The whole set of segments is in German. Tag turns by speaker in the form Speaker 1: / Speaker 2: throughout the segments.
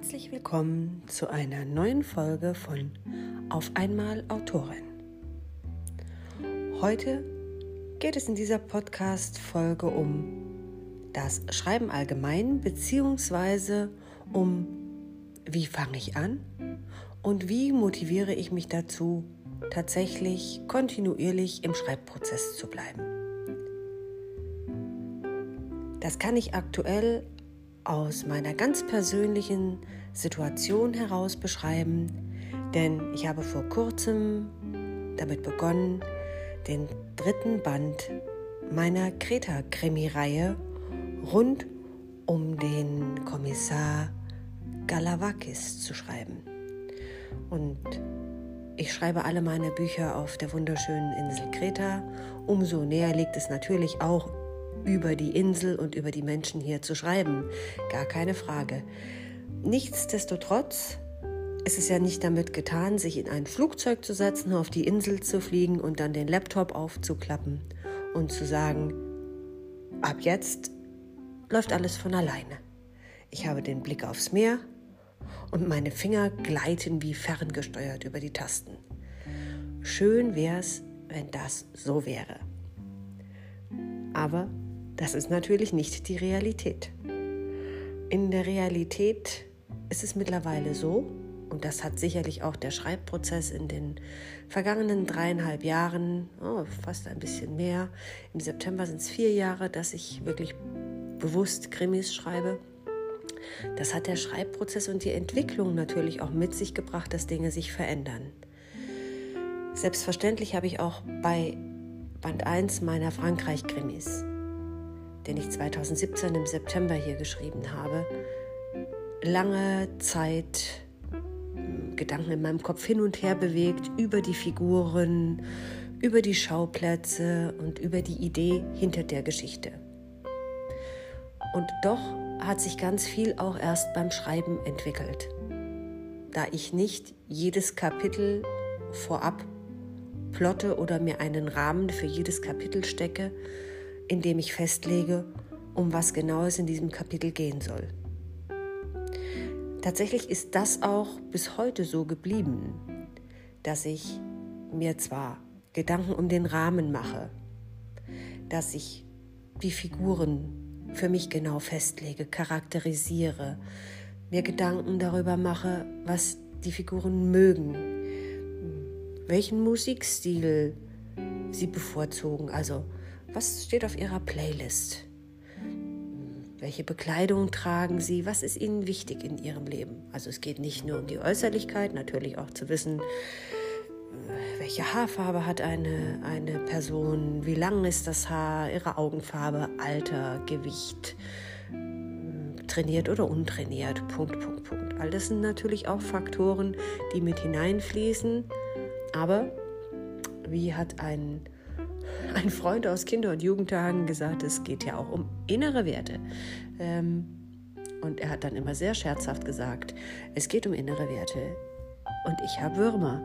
Speaker 1: Herzlich willkommen zu einer neuen Folge von Auf einmal Autorin. Heute geht es in dieser Podcast-Folge um das Schreiben allgemein, beziehungsweise um wie fange ich an und wie motiviere ich mich dazu, tatsächlich kontinuierlich im Schreibprozess zu bleiben. Das kann ich aktuell aus meiner ganz persönlichen Situation heraus beschreiben, denn ich habe vor kurzem damit begonnen, den dritten Band meiner Kreta-Krimi-Reihe rund um den Kommissar Galavakis zu schreiben. Und ich schreibe alle meine Bücher auf der wunderschönen Insel Kreta. Umso näher liegt es natürlich auch über die Insel und über die Menschen hier zu schreiben. Gar keine Frage. Nichtsdestotrotz ist es ja nicht damit getan, sich in ein Flugzeug zu setzen, auf die Insel zu fliegen und dann den Laptop aufzuklappen und zu sagen, ab jetzt läuft alles von alleine. Ich habe den Blick aufs Meer und meine Finger gleiten wie ferngesteuert über die Tasten. Schön wär's, wenn das so wäre. Aber das ist natürlich nicht die Realität. In der Realität ist es mittlerweile so, und das hat sicherlich auch der Schreibprozess in den vergangenen dreieinhalb Jahren, oh, fast ein bisschen mehr, im September sind es vier Jahre, dass ich wirklich bewusst Krimis schreibe. Das hat der Schreibprozess und die Entwicklung natürlich auch mit sich gebracht, dass Dinge sich verändern. Selbstverständlich habe ich auch bei Band 1 meiner Frankreich-Krimis den ich 2017 im September hier geschrieben habe, lange Zeit hm, Gedanken in meinem Kopf hin und her bewegt über die Figuren, über die Schauplätze und über die Idee hinter der Geschichte. Und doch hat sich ganz viel auch erst beim Schreiben entwickelt, da ich nicht jedes Kapitel vorab plotte oder mir einen Rahmen für jedes Kapitel stecke, indem ich festlege, um was genau es in diesem Kapitel gehen soll. Tatsächlich ist das auch bis heute so geblieben, dass ich mir zwar Gedanken um den Rahmen mache, dass ich die Figuren für mich genau festlege, charakterisiere, mir Gedanken darüber mache, was die Figuren mögen, welchen Musikstil sie bevorzugen, also was steht auf Ihrer Playlist? Welche Bekleidung tragen Sie? Was ist Ihnen wichtig in Ihrem Leben? Also es geht nicht nur um die Äußerlichkeit, natürlich auch zu wissen, welche Haarfarbe hat eine, eine Person, wie lang ist das Haar, ihre Augenfarbe, Alter, Gewicht, trainiert oder untrainiert, Punkt, Punkt, Punkt. All das sind natürlich auch Faktoren, die mit hineinfließen. Aber wie hat ein ein Freund aus Kinder- und Jugendtagen gesagt, es geht ja auch um innere Werte. Ähm, und er hat dann immer sehr scherzhaft gesagt, es geht um innere Werte. Und ich habe Würmer.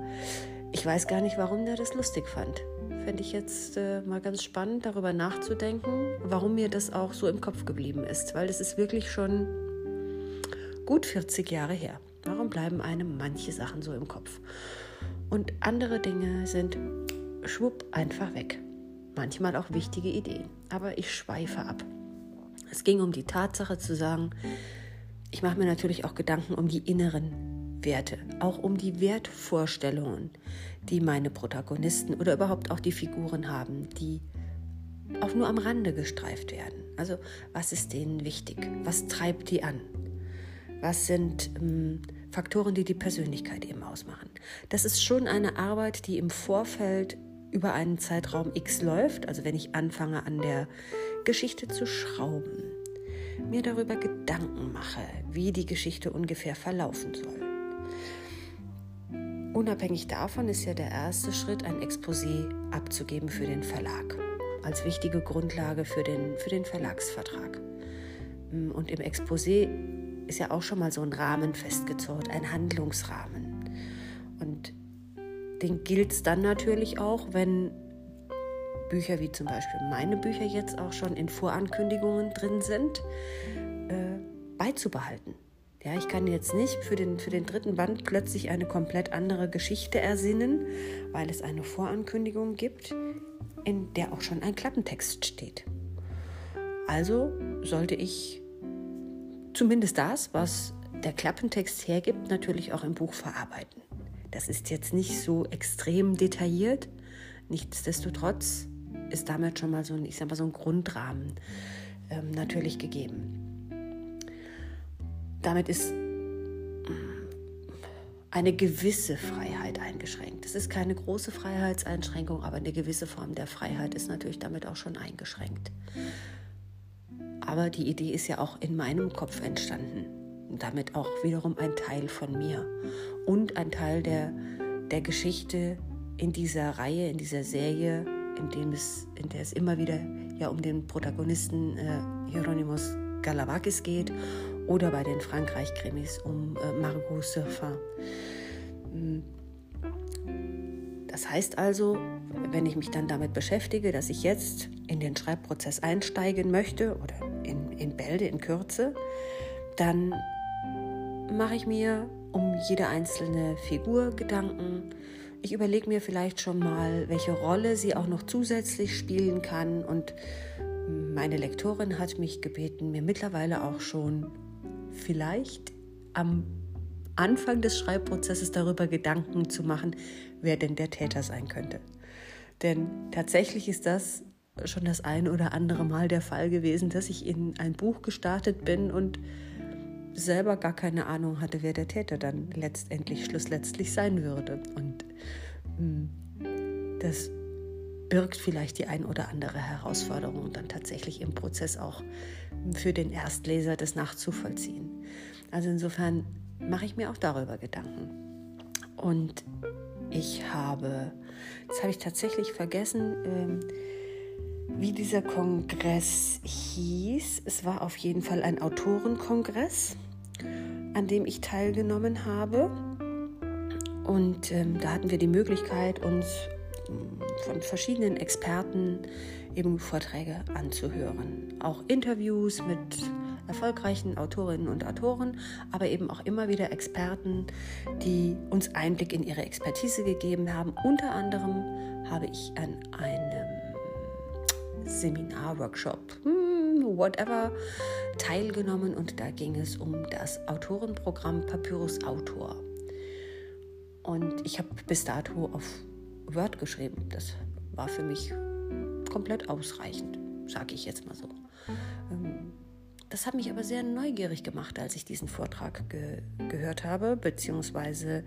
Speaker 1: Ich weiß gar nicht, warum der das lustig fand. Fände ich jetzt äh, mal ganz spannend, darüber nachzudenken, warum mir das auch so im Kopf geblieben ist. Weil es ist wirklich schon gut 40 Jahre her. Warum bleiben einem manche Sachen so im Kopf? Und andere Dinge sind schwupp einfach weg manchmal auch wichtige Ideen. Aber ich schweife ab. Es ging um die Tatsache zu sagen, ich mache mir natürlich auch Gedanken um die inneren Werte, auch um die Wertvorstellungen, die meine Protagonisten oder überhaupt auch die Figuren haben, die auch nur am Rande gestreift werden. Also was ist denen wichtig? Was treibt die an? Was sind ähm, Faktoren, die die Persönlichkeit eben ausmachen? Das ist schon eine Arbeit, die im Vorfeld über einen Zeitraum X läuft, also wenn ich anfange an der Geschichte zu schrauben, mir darüber Gedanken mache, wie die Geschichte ungefähr verlaufen soll. Unabhängig davon ist ja der erste Schritt, ein Exposé abzugeben für den Verlag, als wichtige Grundlage für den, für den Verlagsvertrag. Und im Exposé ist ja auch schon mal so ein Rahmen festgezurrt, ein Handlungsrahmen. Und den gilt es dann natürlich auch, wenn Bücher wie zum Beispiel meine Bücher jetzt auch schon in Vorankündigungen drin sind, äh, beizubehalten. Ja, ich kann jetzt nicht für den, für den dritten Band plötzlich eine komplett andere Geschichte ersinnen, weil es eine Vorankündigung gibt, in der auch schon ein Klappentext steht. Also sollte ich zumindest das, was der Klappentext hergibt, natürlich auch im Buch verarbeiten. Das ist jetzt nicht so extrem detailliert, nichtsdestotrotz ist damit schon mal so ein, ich sag mal, so ein Grundrahmen ähm, natürlich gegeben. Damit ist mm, eine gewisse Freiheit eingeschränkt. Es ist keine große Freiheitseinschränkung, aber eine gewisse Form der Freiheit ist natürlich damit auch schon eingeschränkt. Aber die Idee ist ja auch in meinem Kopf entstanden. Damit auch wiederum ein Teil von mir und ein Teil der, der Geschichte in dieser Reihe, in dieser Serie, in, dem es, in der es immer wieder ja um den Protagonisten äh, Hieronymus Galavakis geht oder bei den Frankreich-Krimis um äh, Margot Surfin. Hm. Das heißt also, wenn ich mich dann damit beschäftige, dass ich jetzt in den Schreibprozess einsteigen möchte oder in, in Bälde, in Kürze, dann mache ich mir um jede einzelne Figur Gedanken. Ich überlege mir vielleicht schon mal, welche Rolle sie auch noch zusätzlich spielen kann. Und meine Lektorin hat mich gebeten, mir mittlerweile auch schon vielleicht am Anfang des Schreibprozesses darüber Gedanken zu machen, wer denn der Täter sein könnte. Denn tatsächlich ist das schon das ein oder andere Mal der Fall gewesen, dass ich in ein Buch gestartet bin und selber gar keine Ahnung hatte, wer der Täter dann letztendlich, schlussletztlich sein würde. Und hm, das birgt vielleicht die ein oder andere Herausforderung dann tatsächlich im Prozess auch für den Erstleser das nachzuvollziehen. Also insofern mache ich mir auch darüber Gedanken. Und ich habe, jetzt habe ich tatsächlich vergessen, ähm, wie dieser Kongress hieß. Es war auf jeden Fall ein Autorenkongress, an dem ich teilgenommen habe. Und ähm, da hatten wir die Möglichkeit, uns ähm, von verschiedenen Experten eben Vorträge anzuhören. Auch Interviews mit erfolgreichen Autorinnen und Autoren, aber eben auch immer wieder Experten, die uns Einblick in ihre Expertise gegeben haben. Unter anderem habe ich an einem Seminar, Workshop, hm, whatever, teilgenommen und da ging es um das Autorenprogramm Papyrus Autor. Und ich habe bis dato auf Word geschrieben. Das war für mich komplett ausreichend, sage ich jetzt mal so. Ähm, das hat mich aber sehr neugierig gemacht, als ich diesen Vortrag ge gehört habe, beziehungsweise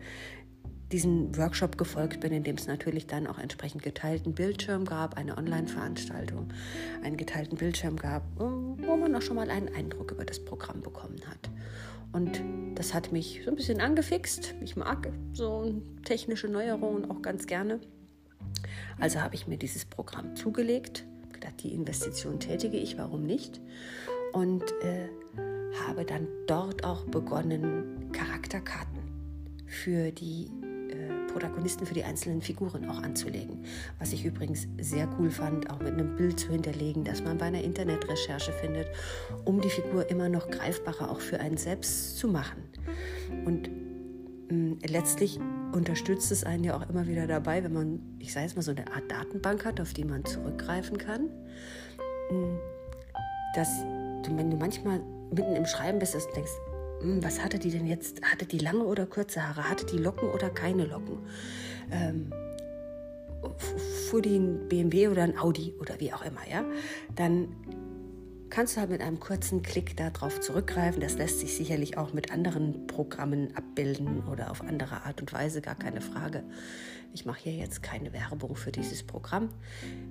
Speaker 1: diesen Workshop gefolgt bin, in dem es natürlich dann auch entsprechend geteilten Bildschirm gab, eine Online-Veranstaltung, einen geteilten Bildschirm gab, wo man auch schon mal einen Eindruck über das Programm bekommen hat. Und das hat mich so ein bisschen angefixt. Ich mag so technische Neuerungen auch ganz gerne. Also habe ich mir dieses Programm zugelegt, gedacht, die Investition tätige ich, warum nicht? Und äh, habe dann dort auch begonnen, Charakterkarten für die Protagonisten für die einzelnen Figuren auch anzulegen. Was ich übrigens sehr cool fand, auch mit einem Bild zu hinterlegen, das man bei einer Internetrecherche findet, um die Figur immer noch greifbarer auch für einen selbst zu machen. Und mh, mm, letztlich unterstützt es einen ja auch immer wieder dabei, wenn man, ich sage jetzt mal, so eine Art Datenbank hat, auf die man zurückgreifen kann, mm, dass du, wenn du manchmal mitten im Schreiben bist, dass denkst, was hatte die denn jetzt? Hatte die lange oder kurze Haare? Hatte die Locken oder keine Locken? Ähm, fuhr die ein BMW oder ein Audi oder wie auch immer, ja? Dann kannst du halt mit einem kurzen Klick darauf zurückgreifen. Das lässt sich sicherlich auch mit anderen Programmen abbilden oder auf andere Art und Weise, gar keine Frage. Ich mache hier jetzt keine Werbung für dieses Programm,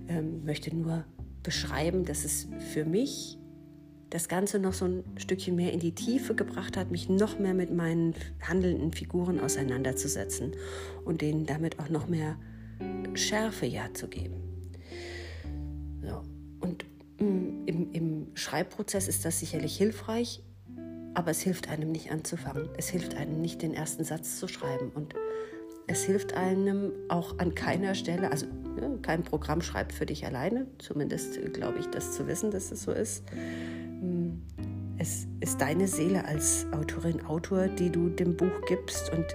Speaker 1: ähm, möchte nur beschreiben, dass es für mich das Ganze noch so ein Stückchen mehr in die Tiefe gebracht hat, mich noch mehr mit meinen handelnden Figuren auseinanderzusetzen und denen damit auch noch mehr Schärfe ja zu geben. So. Und mm, im, im Schreibprozess ist das sicherlich hilfreich, aber es hilft einem nicht anzufangen. Es hilft einem nicht, den ersten Satz zu schreiben. Und es hilft einem auch an keiner Stelle, also ne, kein Programm schreibt für dich alleine, zumindest glaube ich, das zu wissen, dass es so ist es ist deine Seele als Autorin, Autor, die du dem Buch gibst. Und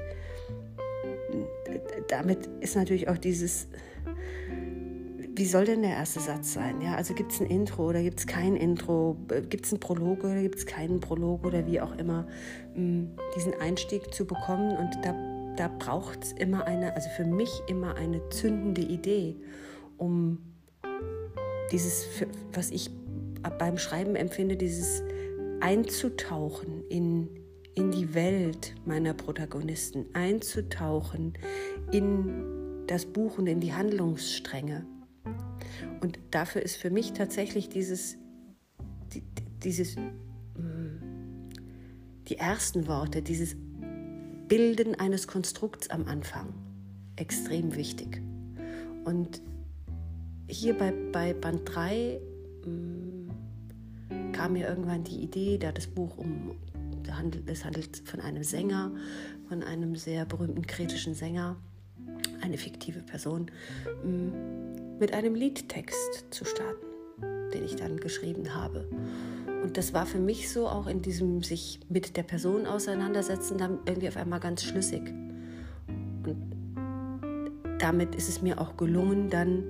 Speaker 1: damit ist natürlich auch dieses, wie soll denn der erste Satz sein? Ja, also gibt es ein Intro oder gibt es kein Intro? Gibt es einen Prolog oder gibt es keinen Prolog oder wie auch immer? Diesen Einstieg zu bekommen und da, da braucht es immer eine, also für mich immer eine zündende Idee, um dieses, was ich beim Schreiben empfinde, dieses einzutauchen in, in die Welt meiner Protagonisten, einzutauchen in das Buch und in die Handlungsstränge. Und dafür ist für mich tatsächlich dieses, die, dieses, mm, die ersten Worte, dieses Bilden eines Konstrukts am Anfang extrem wichtig. Und hier bei, bei Band 3 mm, kam mir irgendwann die Idee, da das Buch um, es handelt von einem Sänger, von einem sehr berühmten kritischen Sänger, eine fiktive Person, mm, mit einem Liedtext zu starten, den ich dann geschrieben habe. Und das war für mich so auch in diesem sich mit der Person auseinandersetzen, dann irgendwie auf einmal ganz schlüssig. Und damit ist es mir auch gelungen, dann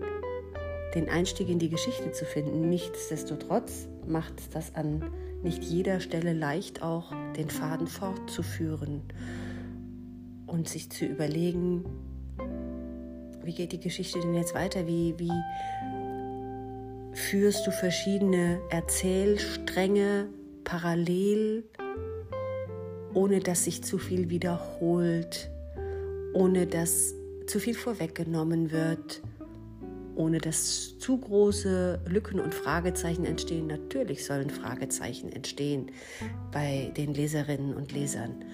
Speaker 1: den Einstieg in die Geschichte zu finden. Nichtsdestotrotz macht das an nicht jeder Stelle leicht, auch den Faden fortzuführen und sich zu überlegen, wie geht die Geschichte denn jetzt weiter? Wie, wie führst du verschiedene Erzählstränge parallel, ohne dass sich zu viel wiederholt, ohne dass zu viel vorweggenommen wird? Ohne dass zu große Lücken und Fragezeichen entstehen. Natürlich sollen Fragezeichen entstehen bei den Leserinnen und Lesern.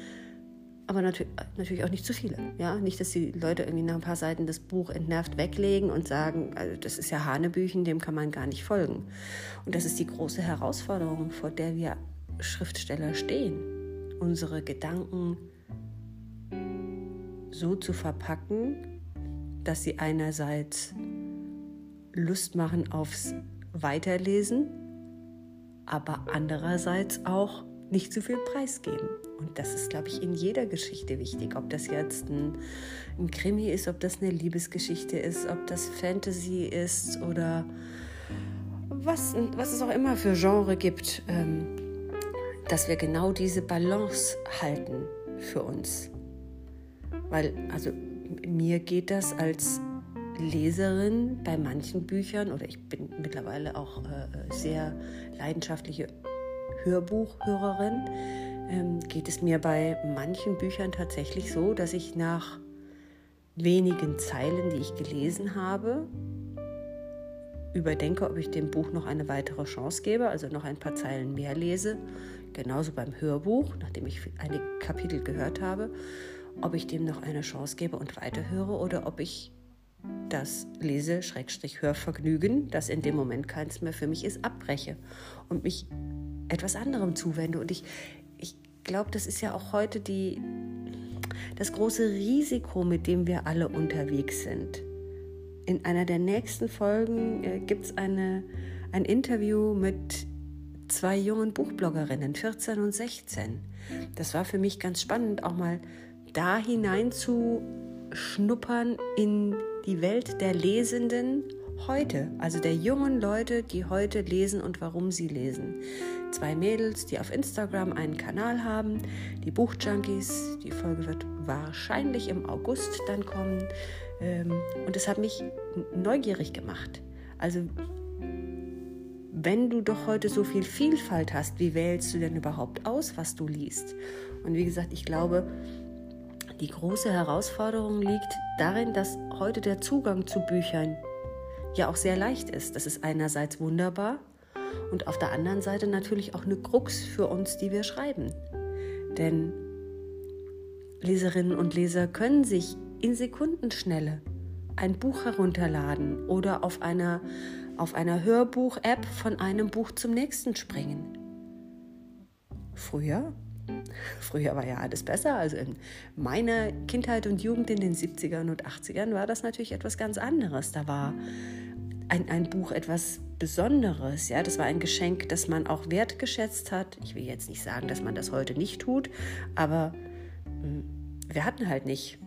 Speaker 1: Aber natürlich auch nicht zu viele. Ja? Nicht, dass die Leute irgendwie nach ein paar Seiten das Buch entnervt weglegen und sagen, also das ist ja Hanebüchen, dem kann man gar nicht folgen. Und das ist die große Herausforderung, vor der wir Schriftsteller stehen. Unsere Gedanken so zu verpacken, dass sie einerseits Lust machen aufs Weiterlesen, aber andererseits auch nicht zu viel preisgeben. Und das ist, glaube ich, in jeder Geschichte wichtig. Ob das jetzt ein, ein, Krimi ist, ob das eine Liebesgeschichte ist, ob das Fantasy ist oder was, was es auch immer für Genre gibt, ähm, dass wir genau diese Balance halten für uns. Weil, also mir geht das als Leserin bei manchen Büchern oder ich bin mittlerweile auch äh, sehr leidenschaftliche Hörbuchhörerin, ähm, geht es mir bei manchen Büchern tatsächlich so, dass ich nach wenigen Zeilen, die ich gelesen habe, überdenke, ob ich dem Buch noch eine weitere Chance gebe, also noch ein paar Zeilen mehr lese. Genauso beim Hörbuch, nachdem ich einige Kapitel gehört habe, ob ich dem noch eine Chance gebe und weiterhöre oder ob ich das Lese-Hörvergnügen, das in dem Moment keins mehr für mich ist, abbreche und mich etwas anderem zuwende. Und ich, ich glaube, das ist ja auch heute die, das große Risiko, mit dem wir alle unterwegs sind. In einer der nächsten Folgen äh, gibt es ein Interview mit zwei jungen Buchbloggerinnen, 14 und 16. Das war für mich ganz spannend, auch mal da hinein zu schnuppern in die Welt der Lesenden heute, also der jungen Leute, die heute lesen und warum sie lesen. Zwei Mädels, die auf Instagram einen Kanal haben, die Buchjunkies. Die Folge wird wahrscheinlich im August dann kommen. Ähm, und es hat mich neugierig gemacht. Also wenn du doch heute so viel Vielfalt hast, wie wählst du denn überhaupt aus, was du liest? Und wie gesagt, ich glaube, die große Herausforderung liegt darin, dass heute der Zugang zu Büchern ja auch sehr leicht ist. Das ist einerseits wunderbar und auf der anderen Seite natürlich auch eine Krux für uns, die wir schreiben. Denn Leserinnen und Leser können sich in Sekundenschnelle ein Buch herunterladen oder auf einer, auf einer Hörbuch-App von einem Buch zum nächsten springen. Früher Früher war ja alles besser. Also in meiner Kindheit und Jugend in den 70ern und 80ern war das natürlich etwas ganz anderes. Da war ein, ein Buch etwas Besonderes. Ja, das war ein Geschenk, das man auch wertgeschätzt hat. Ich will jetzt nicht sagen, dass man das heute nicht tut, aber hm, wir hatten halt nicht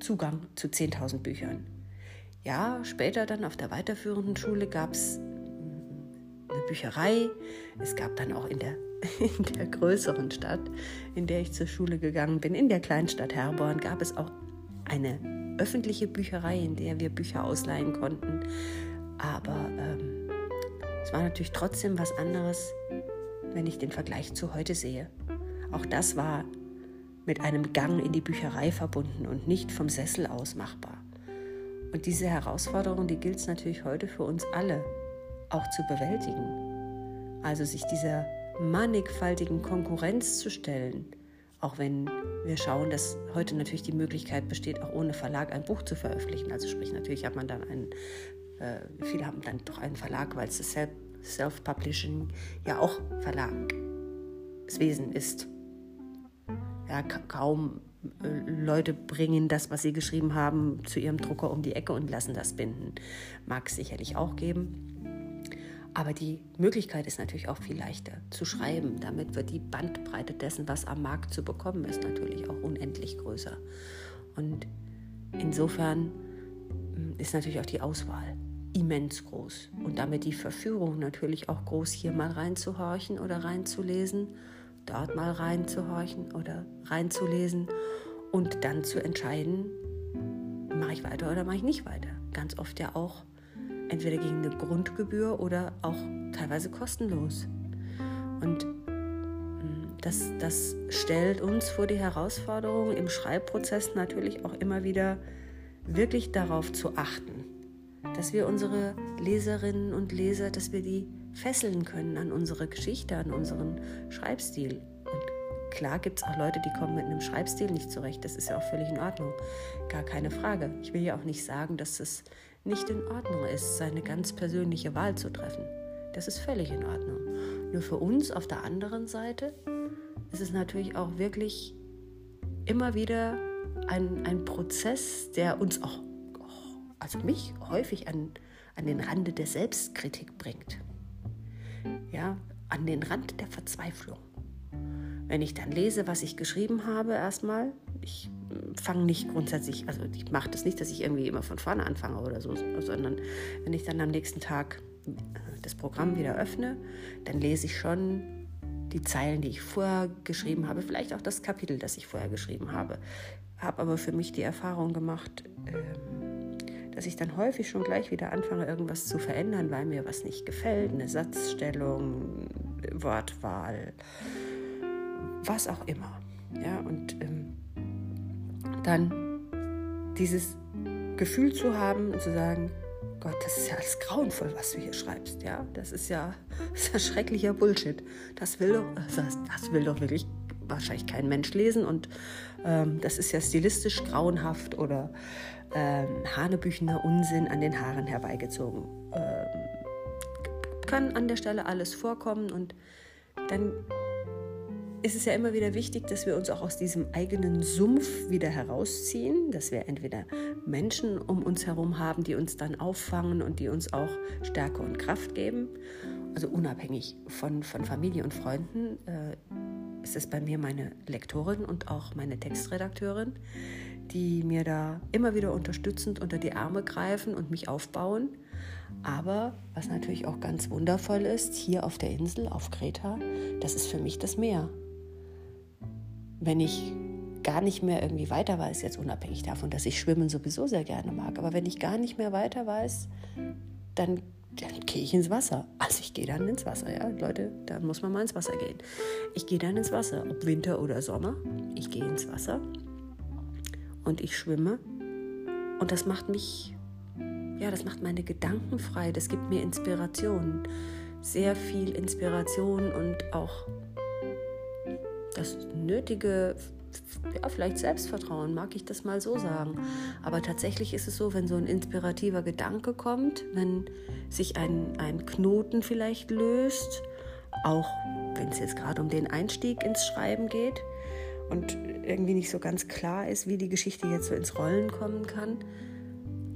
Speaker 1: Zugang zu 10.000 Büchern. Ja, später dann auf der weiterführenden Schule gab es Bücherei. Es gab dann auch in der, in der größeren Stadt, in der ich zur Schule gegangen bin, in der Kleinstadt Herborn, gab es auch eine öffentliche Bücherei, in der wir Bücher ausleihen konnten. Aber ähm, es war natürlich trotzdem was anderes, wenn ich den Vergleich zu heute sehe. Auch das war mit einem Gang in die Bücherei verbunden und nicht vom Sessel aus machbar. Und diese Herausforderung, die gilt es natürlich heute für uns alle auch zu bewältigen. Also sich dieser mannigfaltigen Konkurrenz zu stellen, auch wenn wir schauen, dass heute natürlich die Möglichkeit besteht, auch ohne Verlag ein Buch zu veröffentlichen. Also sprich, natürlich hat man dann einen, äh, viele haben dann doch einen Verlag, weil es das Self-Publishing ja auch Verlagswesen ist. Ja, kaum äh, Leute bringen das, was sie geschrieben haben, zu ihrem Drucker um die Ecke und lassen das binden. Mag es sicherlich auch geben. Aber die Möglichkeit ist natürlich auch viel leichter zu schreiben. Damit wird die Bandbreite dessen, was am Markt zu bekommen ist, natürlich auch unendlich größer. Und insofern hm, ist natürlich auch die Auswahl immens groß und damit die Verführung natürlich auch groß, hier mal reinzuhorchen oder reinzulesen, dort mal reinzuhorchen oder reinzulesen und dann zu entscheiden, mache ich weiter oder mache ich nicht weiter. Ganz oft ja auch entweder gegen eine Grundgebühr oder auch teilweise kostenlos. Und mm, das, das stellt uns vor die Herausforderung, im Schreibprozess natürlich auch immer wieder wirklich darauf zu achten, dass wir unsere Leserinnen und Leser, dass wir die fesseln können an unsere Geschichte, an unseren Schreibstil. Und klar gibt es auch Leute, die kommen mit einem Schreibstil nicht zurecht. Das ist ja auch völlig in Ordnung. Gar keine Frage. Ich will ja auch nicht sagen, dass es nicht in Ordnung ist, seine ganz persönliche Wahl zu treffen. Das ist völlig in Ordnung. Nur für uns auf der anderen Seite ist es natürlich auch wirklich immer wieder ein, ein Prozess, der uns auch, also mich häufig an, an den Rande der Selbstkritik bringt. Ja, an den Rand der Verzweiflung. Wenn ich dann lese, was ich geschrieben habe, erstmal, ich fange nicht grundsätzlich, also ich mache das nicht, dass ich irgendwie immer von vorne anfange oder so, sondern wenn ich dann am nächsten Tag äh, das Programm wieder öffne, dann lese ich schon die Zeilen, die ich vorher geschrieben habe, vielleicht auch das Kapitel, das ich vorher geschrieben habe. Habe aber für mich die Erfahrung gemacht, ähm, dass ich dann häufig schon gleich wieder anfange, irgendwas zu verändern, weil mir was nicht gefällt, eine Satzstellung, Wortwahl, was auch immer. Ja, und ähm, dann dieses Gefühl zu haben und zu sagen, Gott, das ist ja alles grauenvoll, was du hier schreibst. Ja, das ist ja, das ist ja schrecklicher Bullshit. Das will doch, das, das will doch wirklich wahrscheinlich kein Mensch lesen und ähm, das ist ja stilistisch grauenhaft oder ähm, hanebüchener Unsinn an den Haaren herbeigezogen. Ähm, kann an der Stelle alles vorkommen und dann ist es ja immer wieder wichtig, dass wir uns auch aus diesem eigenen Sumpf wieder herausziehen, dass wir entweder Menschen um uns herum haben, die uns dann auffangen und die uns auch Stärke und Kraft geben. Also unabhängig von, von Familie und Freunden äh, ist es bei mir meine Lektorin und auch meine Textredakteurin, die mir da immer wieder unterstützend unter die Arme greifen und mich aufbauen. Aber was natürlich auch ganz wundervoll ist, hier auf der Insel, auf Kreta, das ist für mich das Meer wenn ich gar nicht mehr irgendwie weiter weiß, jetzt unabhängig davon, dass ich Schwimmen sowieso sehr gerne mag, aber wenn ich gar nicht mehr weiter weiß, dann, dann gehe ich ins Wasser. Also ich gehe dann ins Wasser, ja, Leute, da muss man mal ins Wasser gehen. Ich gehe dann ins Wasser, ob Winter oder Sommer, ich gehe ins Wasser und ich schwimme. Und das macht mich, ja, das macht meine Gedanken frei, das gibt mir Inspiration, sehr viel Inspiration und auch das nötige, ja, vielleicht Selbstvertrauen, mag ich das mal so sagen. Aber tatsächlich ist es so, wenn so ein inspirativer Gedanke kommt, wenn sich ein, ein Knoten vielleicht löst, auch wenn es jetzt gerade um den Einstieg ins Schreiben geht und irgendwie nicht so ganz klar ist, wie die Geschichte jetzt so ins Rollen kommen kann,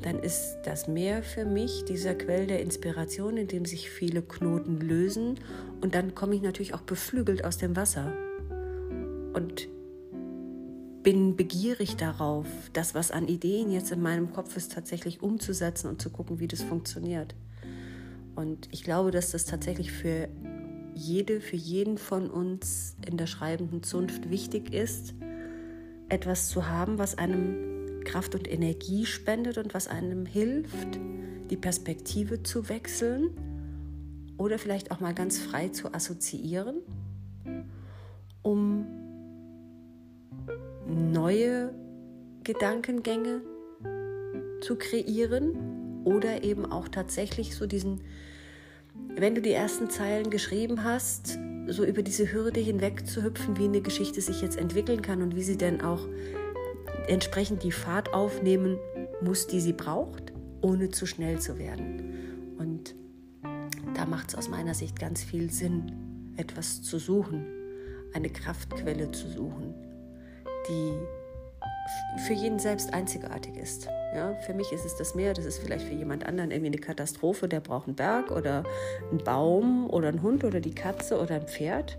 Speaker 1: dann ist das Meer für mich dieser Quell der Inspiration, in dem sich viele Knoten lösen und dann komme ich natürlich auch beflügelt aus dem Wasser und bin begierig darauf, das, was an Ideen jetzt in meinem Kopf ist, tatsächlich umzusetzen und zu gucken, wie das funktioniert. Und ich glaube, dass das tatsächlich für jede, für jeden von uns in der schreibenden Zunft wichtig ist, etwas zu haben, was einem Kraft und Energie spendet und was einem hilft, die Perspektive zu wechseln oder vielleicht auch mal ganz frei zu assoziieren, um neue Gedankengänge zu kreieren oder eben auch tatsächlich so diesen, wenn du die ersten Zeilen geschrieben hast, so über diese Hürde hinweg zu hüpfen, wie eine Geschichte sich jetzt entwickeln kann und wie sie dann auch entsprechend die Fahrt aufnehmen muss, die sie braucht, ohne zu schnell zu werden. Und da macht es aus meiner Sicht ganz viel Sinn, etwas zu suchen, eine Kraftquelle zu suchen, die für jeden selbst einzigartig ist. Ja, für mich ist es das Meer, das ist vielleicht für jemand anderen irgendwie eine Katastrophe, der braucht einen Berg oder einen Baum oder einen Hund oder die Katze oder ein Pferd,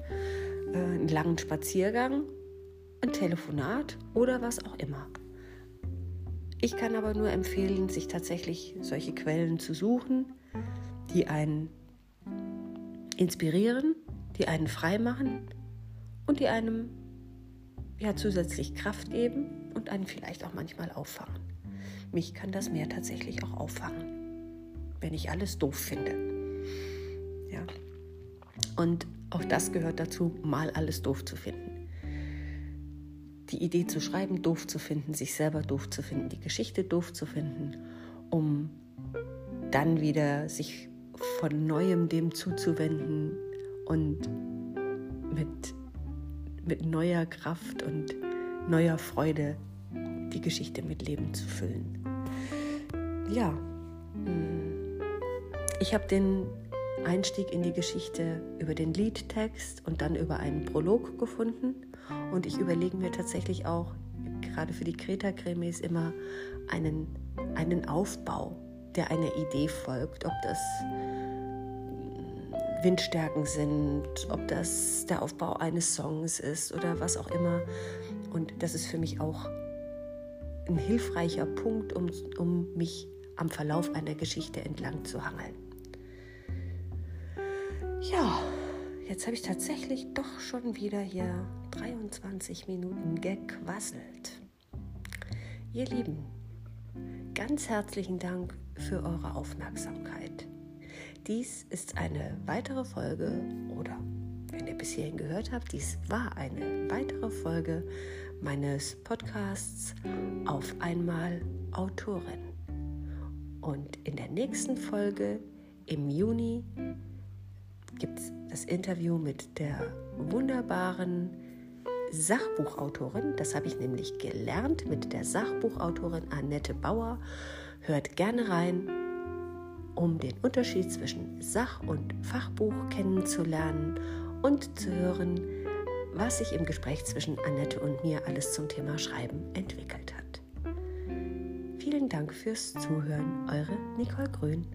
Speaker 1: äh, einen langen Spaziergang, ein Telefonat oder was auch immer. Ich kann aber nur empfehlen, sich tatsächlich solche Quellen zu suchen, die einen inspirieren, die einen frei machen und die einem ja zusätzlich Kraft geben und einen vielleicht auch manchmal auffangen. Mich kann das Meer tatsächlich auch auffangen, wenn ich alles doof finde. Ja. Und auch das gehört dazu, mal alles doof zu finden. Die Idee zu schreiben, doof zu finden, sich selber doof zu finden, die Geschichte doof zu finden, um dann wieder sich von neuem dem zuzuwenden und mit mit neuer Kraft und neuer Freude die Geschichte mit Leben zu füllen. Ja, mm, ich habe den Einstieg in die Geschichte über den Liedtext und dann über einen Prolog gefunden. Und ich überlege mir tatsächlich auch, gerade für die Kreta-Krimis, immer einen, einen Aufbau, der einer Idee folgt. Ob das Windstärken sind, ob das der Aufbau eines Songs ist oder was auch immer. Und das ist für mich auch ein hilfreicher Punkt, um, um mich am Verlauf einer Geschichte entlang zu hangeln. Ja, jetzt habe ich tatsächlich doch schon wieder hier 23 Minuten gequasselt. Ihr Lieben, ganz herzlichen Dank für eure Aufmerksamkeit. Dies ist eine weitere Folge oder wenn ihr bis hierhin gehört habt, dies war eine weitere Folge meines Podcasts Auf einmal Autorin. Und in der nächsten Folge im Juni gibt es das Interview mit der wunderbaren Sachbuchautorin. Das habe ich nämlich gelernt mit der Sachbuchautorin Annette Bauer. Hört gerne rein um den Unterschied zwischen Sach- und Fachbuch kennenzulernen und zu hören, was sich im Gespräch zwischen Annette und mir alles zum Thema Schreiben entwickelt hat. Vielen Dank fürs Zuhören, eure Nicole Grün.